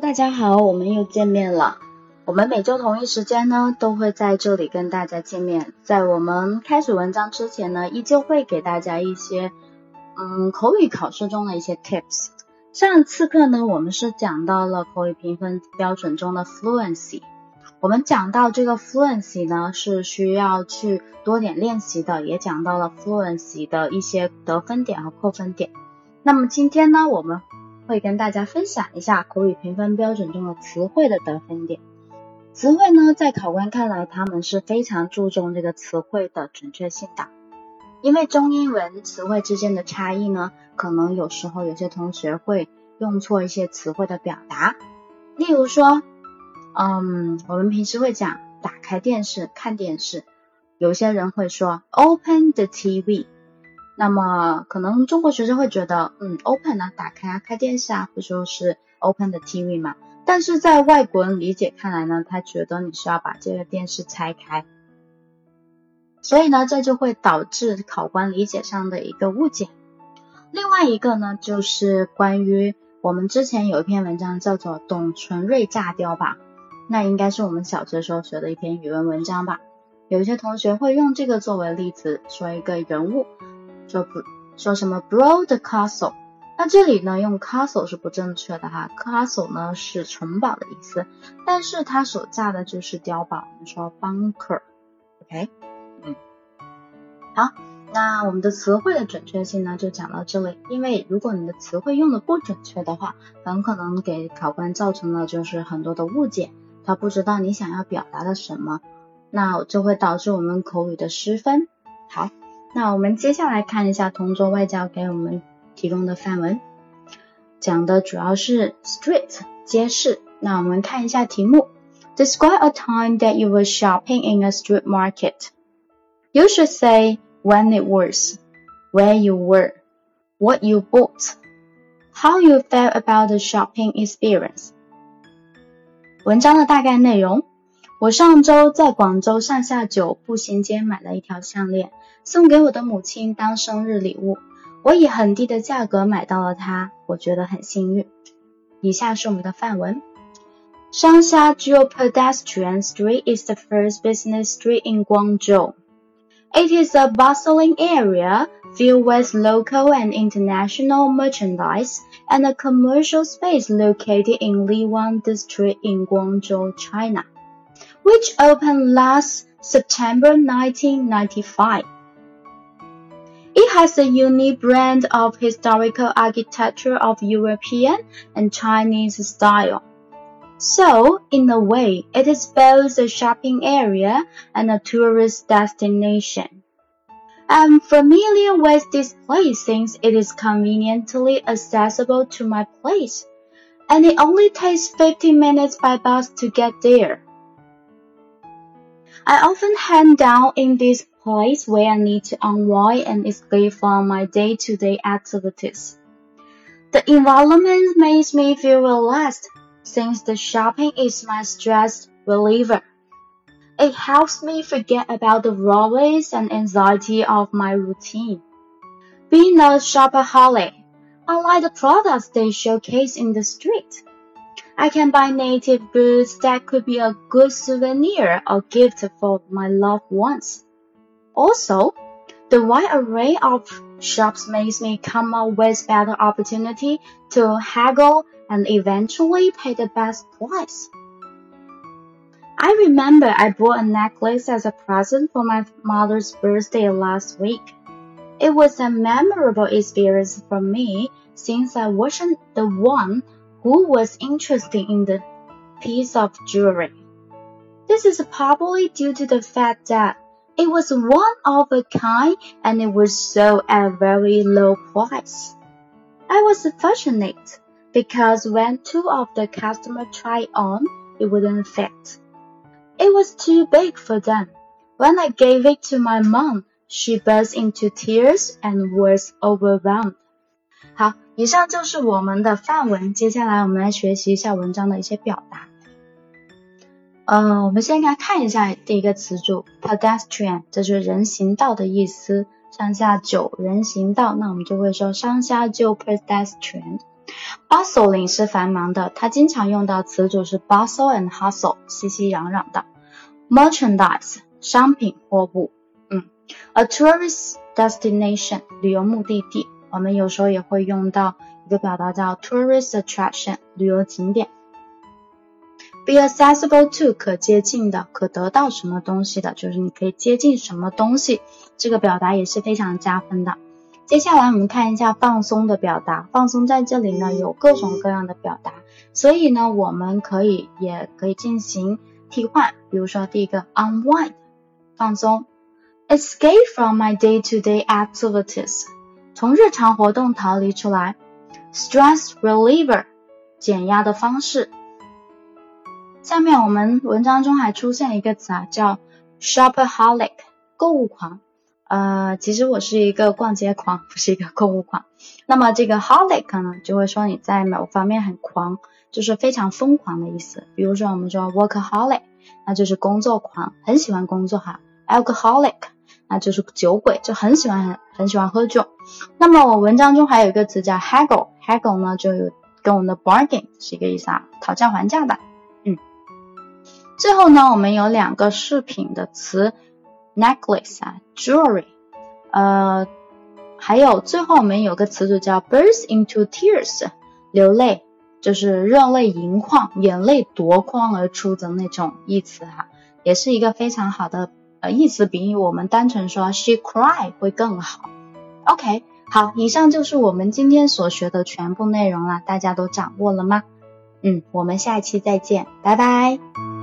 大家好，我们又见面了。我们每周同一时间呢，都会在这里跟大家见面。在我们开始文章之前呢，依旧会给大家一些嗯口语考试中的一些 tips。上次课呢，我们是讲到了口语评分标准中的 fluency。我们讲到这个 fluency 呢，是需要去多点练习的，也讲到了 fluency 的一些得分点和扣分点。那么今天呢，我们会跟大家分享一下口语评分标准中的词汇的得分点。词汇呢，在考官看来，他们是非常注重这个词汇的准确性的。因为中英文词汇之间的差异呢，可能有时候有些同学会用错一些词汇的表达。例如说，嗯，我们平时会讲打开电视看电视，有些人会说 open the TV。那么可能中国学生会觉得，嗯，open 呢，打开啊，开电视啊，不就是 open 的 TV 嘛？但是在外国人理解看来呢，他觉得你是要把这个电视拆开，所以呢，这就会导致考官理解上的一个误解。另外一个呢，就是关于我们之前有一篇文章叫做《董存瑞炸碉堡》，那应该是我们小学时候学的一篇语文文章吧？有一些同学会用这个作为例子，说一个人物。说不说什么 broad castle？那这里呢用 castle 是不正确的哈，castle 呢是城堡的意思，但是它所架的就是碉堡，我们说 bunker，OK？嗯，好，那我们的词汇的准确性呢就讲到这里，因为如果你的词汇用的不准确的话，很可能给考官造成了就是很多的误解，他不知道你想要表达的什么，那就会导致我们口语的失分。好。那我们接下来看一下同桌外教给我们提供的范文，讲的主要是 street 街市。那我们看一下题目：Describe a time that you were shopping in a street market. You should say when it was, where you were, what you bought, how you felt about the shopping experience. 文章的大概内容。 我上周在广州上下九步行街买了一条项链，送给我的母亲当生日礼物。我以很低的价格买到了它，我觉得很幸运。以下是我们的范文：Shangsha Jiu Pedestrian Street is the first business street in Guangzhou. It is a bustling area filled with local and international merchandise and a commercial space located in Liwang District in Guangzhou, China which opened last September 1995. It has a unique blend of historical architecture of European and Chinese style. So, in a way, it is both a shopping area and a tourist destination. I'm familiar with this place since it is conveniently accessible to my place, and it only takes 15 minutes by bus to get there. I often hang down in this place where I need to unwind and escape from my day-to-day activities. The environment makes me feel relaxed since the shopping is my stress reliever. It helps me forget about the worries and anxiety of my routine. Being a shopaholic, I like the products they showcase in the street. I can buy native goods that could be a good souvenir or gift for my loved ones. Also, the wide array of shops makes me come up with better opportunity to haggle and eventually pay the best price. I remember I bought a necklace as a present for my mother's birthday last week. It was a memorable experience for me since I wasn't the one who was interested in the piece of jewelry. This is probably due to the fact that it was one of a kind and it was sold at a very low price. I was fortunate because when two of the customers tried on, it wouldn't fit. It was too big for them. When I gave it to my mom, she burst into tears and was overwhelmed. 好，以上就是我们的范文。接下来我们来学习一下文章的一些表达。呃，我们先来看一下第一个词组 pedestrian，这就是人行道的意思。上下九人行道，那我们就会说上下九 pedestrian。Bustling 是繁忙的，它经常用到词组是 bustle and hustle，熙熙攘攘的。Merchandise 商品货物，嗯，A tourist destination 旅游目的地，我们有时候也会用到一个表达叫 tourist attraction 旅游景点。Be accessible to 可接近的，可得到什么东西的，就是你可以接近什么东西，这个表达也是非常加分的。接下来我们看一下放松的表达，放松在这里呢有各种各样的表达，所以呢我们可以也可以进行替换，比如说第一个 unwind 放松，escape from my day-to-day activities 从日常活动逃离出来，stress reliever 减压的方式。下面我们文章中还出现一个词啊，叫 shopaholic 购物狂。呃，其实我是一个逛街狂，不是一个购物狂。那么这个 holic 呢，就会说你在某方面很狂，就是非常疯狂的意思。比如说我们说 workaholic，那就是工作狂，很喜欢工作哈。alcoholic，那就是酒鬼，就很喜欢很很喜欢喝酒。那么我文章中还有一个词叫 haggle，haggle 呢就有跟我们的 bargain 是一个意思啊，讨价还价的。嗯。最后呢，我们有两个饰品的词。necklace 啊，jewelry，呃，还有最后我们有个词组叫 burst into tears，流泪，就是热泪盈眶，眼泪夺眶而出的那种意思哈，也是一个非常好的呃意思比喻我们单纯说 she cry 会更好。OK，好，以上就是我们今天所学的全部内容了，大家都掌握了吗？嗯，我们下期再见，拜拜。